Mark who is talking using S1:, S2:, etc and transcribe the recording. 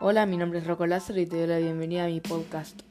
S1: Hola, mi nombre es Rocco Lázaro y te doy la bienvenida a mi podcast.